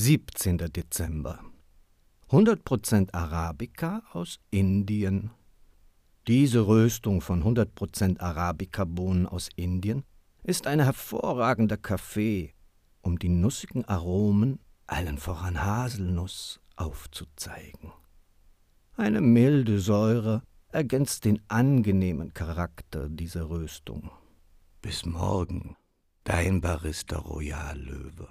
17. Dezember. 100% Arabica aus Indien. Diese Röstung von 100% Arabica-Bohnen aus Indien ist ein hervorragender Kaffee, um die nussigen Aromen, allen voran Haselnuss, aufzuzeigen. Eine milde Säure ergänzt den angenehmen Charakter dieser Röstung. Bis morgen, dein Barista Royal Löwe.